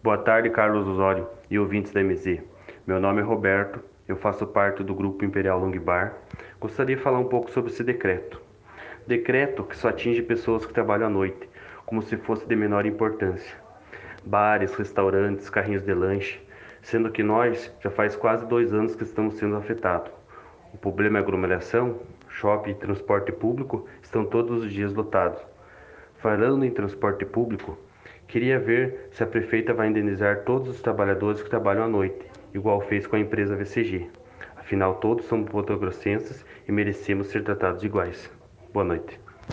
Boa tarde, Carlos Osório e ouvintes da MZ. Meu nome é Roberto, eu faço parte do Grupo Imperial Longbar. Gostaria de falar um pouco sobre esse decreto. Decreto que só atinge pessoas que trabalham à noite, como se fosse de menor importância. Bares, restaurantes, carrinhos de lanche, sendo que nós já faz quase dois anos que estamos sendo afetados. O problema é aglomeração, shopping e transporte público estão todos os dias lotados. Falando em transporte público, Queria ver se a prefeita vai indenizar todos os trabalhadores que trabalham à noite, igual fez com a empresa VCG. Afinal, todos somos potogrossenses e merecemos ser tratados iguais. Boa noite.